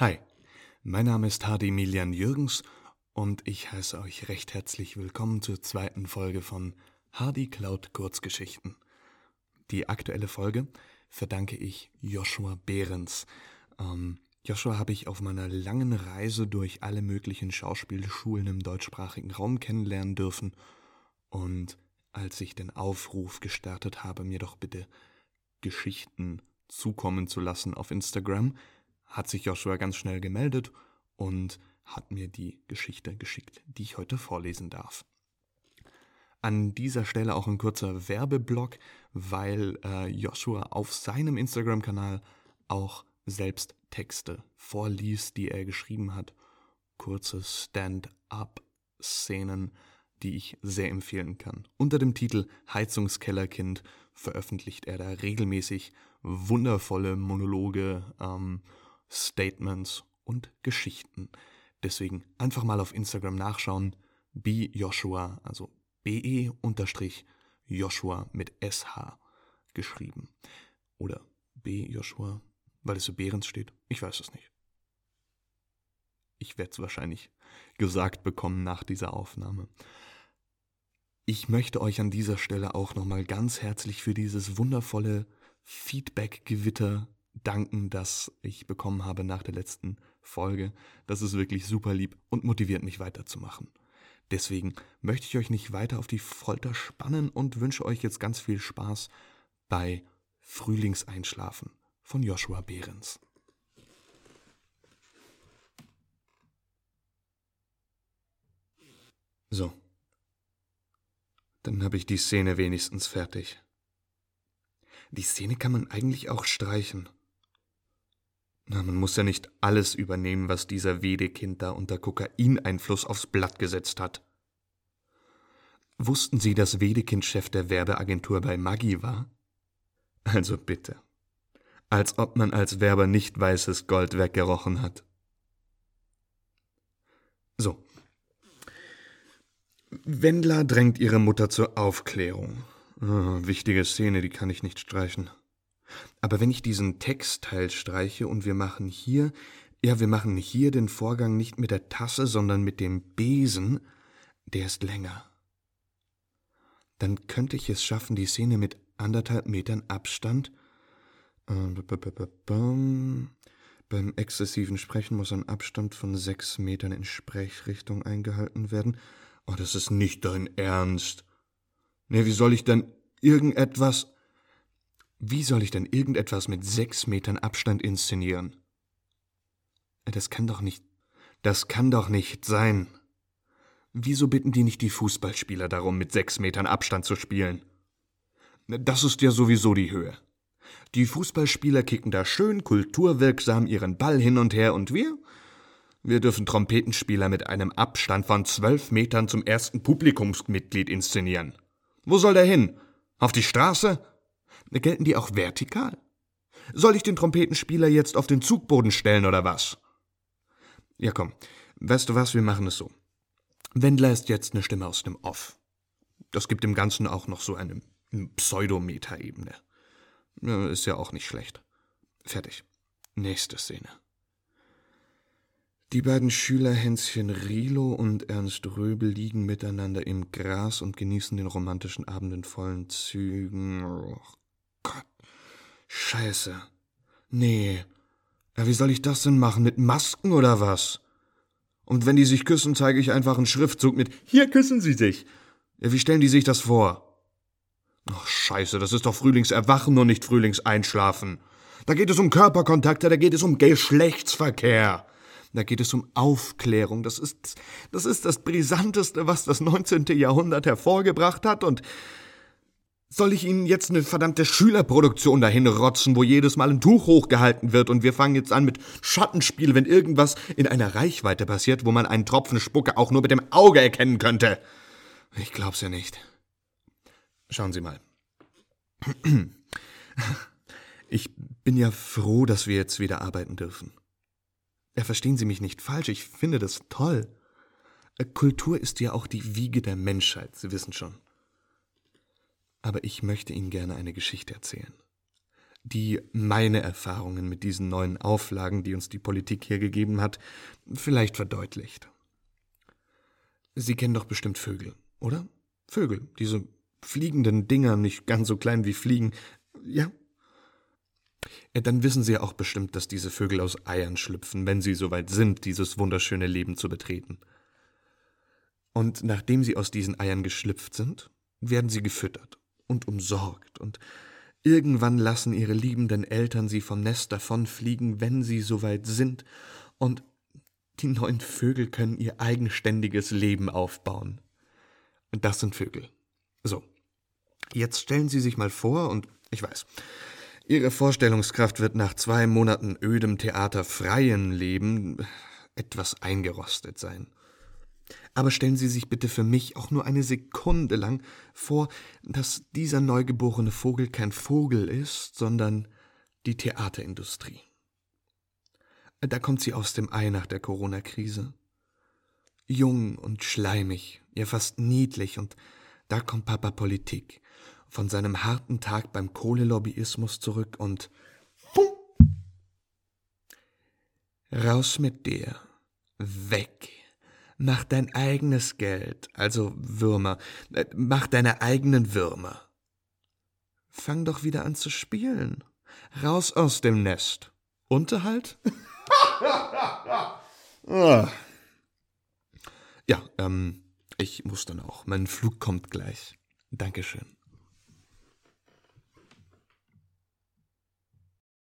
Hi, mein Name ist Hardy Milian Jürgens und ich heiße euch recht herzlich willkommen zur zweiten Folge von Hardy Cloud Kurzgeschichten. Die aktuelle Folge verdanke ich Joshua Behrens. Ähm, Joshua habe ich auf meiner langen Reise durch alle möglichen Schauspielschulen im deutschsprachigen Raum kennenlernen dürfen und als ich den Aufruf gestartet habe, mir doch bitte Geschichten zukommen zu lassen auf Instagram, hat sich Joshua ganz schnell gemeldet und hat mir die Geschichte geschickt, die ich heute vorlesen darf. An dieser Stelle auch ein kurzer Werbeblock, weil äh, Joshua auf seinem Instagram-Kanal auch selbst Texte vorliest, die er geschrieben hat. Kurze Stand-up-Szenen, die ich sehr empfehlen kann. Unter dem Titel Heizungskellerkind veröffentlicht er da regelmäßig wundervolle Monologe, ähm, Statements und Geschichten. Deswegen einfach mal auf Instagram nachschauen. Be Joshua, also BE unterstrich Joshua mit SH geschrieben. Oder B Joshua, weil es so Behrens steht. Ich weiß es nicht. Ich werde es wahrscheinlich gesagt bekommen nach dieser Aufnahme. Ich möchte euch an dieser Stelle auch nochmal ganz herzlich für dieses wundervolle Feedback-Gewitter danken, das ich bekommen habe nach der letzten Folge. Das ist wirklich super lieb und motiviert mich weiterzumachen. Deswegen möchte ich euch nicht weiter auf die Folter spannen und wünsche euch jetzt ganz viel Spaß bei Frühlingseinschlafen von Joshua Behrens. So. Dann habe ich die Szene wenigstens fertig. Die Szene kann man eigentlich auch streichen. Na, man muss ja nicht alles übernehmen, was dieser Wedekind da unter Kokaineinfluss aufs Blatt gesetzt hat. Wussten Sie, dass Wedekind Chef der Werbeagentur bei Maggi war? Also bitte. Als ob man als Werber nicht weißes Gold weggerochen hat. So. Wendler drängt ihre Mutter zur Aufklärung. Oh, wichtige Szene, die kann ich nicht streichen. Aber wenn ich diesen Textteil streiche und wir machen hier, ja, wir machen hier den Vorgang nicht mit der Tasse, sondern mit dem Besen, der ist länger. Dann könnte ich es schaffen, die Szene mit anderthalb Metern Abstand. Äh, beim exzessiven Sprechen muss ein Abstand von sechs Metern in Sprechrichtung eingehalten werden. Oh, das ist nicht dein Ernst. Ne, wie soll ich denn irgendetwas. Wie soll ich denn irgendetwas mit sechs Metern Abstand inszenieren? Das kann doch nicht. Das kann doch nicht sein. Wieso bitten die nicht die Fußballspieler darum, mit sechs Metern Abstand zu spielen? Das ist ja sowieso die Höhe. Die Fußballspieler kicken da schön kulturwirksam ihren Ball hin und her und wir? Wir dürfen Trompetenspieler mit einem Abstand von zwölf Metern zum ersten Publikumsmitglied inszenieren. Wo soll der hin? Auf die Straße? Gelten die auch vertikal? Soll ich den Trompetenspieler jetzt auf den Zugboden stellen oder was? Ja, komm. Weißt du was, wir machen es so. Wendler ist jetzt eine Stimme aus dem Off. Das gibt dem Ganzen auch noch so eine Pseudometa-Ebene. Ist ja auch nicht schlecht. Fertig. Nächste Szene. Die beiden Schüler Hänschen Rilo und Ernst Röbel liegen miteinander im Gras und genießen den romantischen Abend in vollen Zügen. Gott. Scheiße. Nee. Ja, wie soll ich das denn machen? Mit Masken oder was? Und wenn die sich küssen, zeige ich einfach einen Schriftzug mit Hier küssen sie sich. Ja, wie stellen die sich das vor? Ach, scheiße, das ist doch Frühlingserwachen und nicht Frühlingseinschlafen. Da geht es um Körperkontakte, da geht es um Geschlechtsverkehr. Da geht es um Aufklärung. Das ist, das ist das Brisanteste, was das 19. Jahrhundert hervorgebracht hat. Und soll ich Ihnen jetzt eine verdammte Schülerproduktion dahin rotzen, wo jedes Mal ein Tuch hochgehalten wird und wir fangen jetzt an mit Schattenspiel, wenn irgendwas in einer Reichweite passiert, wo man einen Tropfen Spucke auch nur mit dem Auge erkennen könnte? Ich glaub's ja nicht. Schauen Sie mal. Ich bin ja froh, dass wir jetzt wieder arbeiten dürfen. Ja, verstehen Sie mich nicht falsch, ich finde das toll. Kultur ist ja auch die Wiege der Menschheit, Sie wissen schon. Aber ich möchte Ihnen gerne eine Geschichte erzählen. die meine Erfahrungen mit diesen neuen Auflagen, die uns die Politik hier gegeben hat, vielleicht verdeutlicht. Sie kennen doch bestimmt Vögel, oder? Vögel, diese fliegenden Dinger, nicht ganz so klein wie Fliegen. Ja. Dann wissen Sie ja auch bestimmt, dass diese Vögel aus Eiern schlüpfen, wenn sie soweit sind, dieses wunderschöne Leben zu betreten. Und nachdem sie aus diesen Eiern geschlüpft sind, werden sie gefüttert und umsorgt, und irgendwann lassen ihre liebenden Eltern sie vom Nest davonfliegen, wenn sie soweit sind, und die neuen Vögel können ihr eigenständiges Leben aufbauen. Und das sind Vögel. So. Jetzt stellen Sie sich mal vor, und ich weiß, Ihre Vorstellungskraft wird nach zwei Monaten ödem theaterfreien Leben etwas eingerostet sein. Aber stellen Sie sich bitte für mich auch nur eine Sekunde lang vor, dass dieser neugeborene Vogel kein Vogel ist, sondern die Theaterindustrie. Da kommt sie aus dem Ei nach der Corona-Krise. Jung und schleimig, ja fast niedlich, und da kommt Papa Politik, von seinem harten Tag beim Kohlelobbyismus zurück und Raus mit dir. Weg. Mach dein eigenes Geld, also Würmer. Äh, mach deine eigenen Würmer. Fang doch wieder an zu spielen. Raus aus dem Nest. Unterhalt? Ja, ähm, ich muss dann auch. Mein Flug kommt gleich. Dankeschön.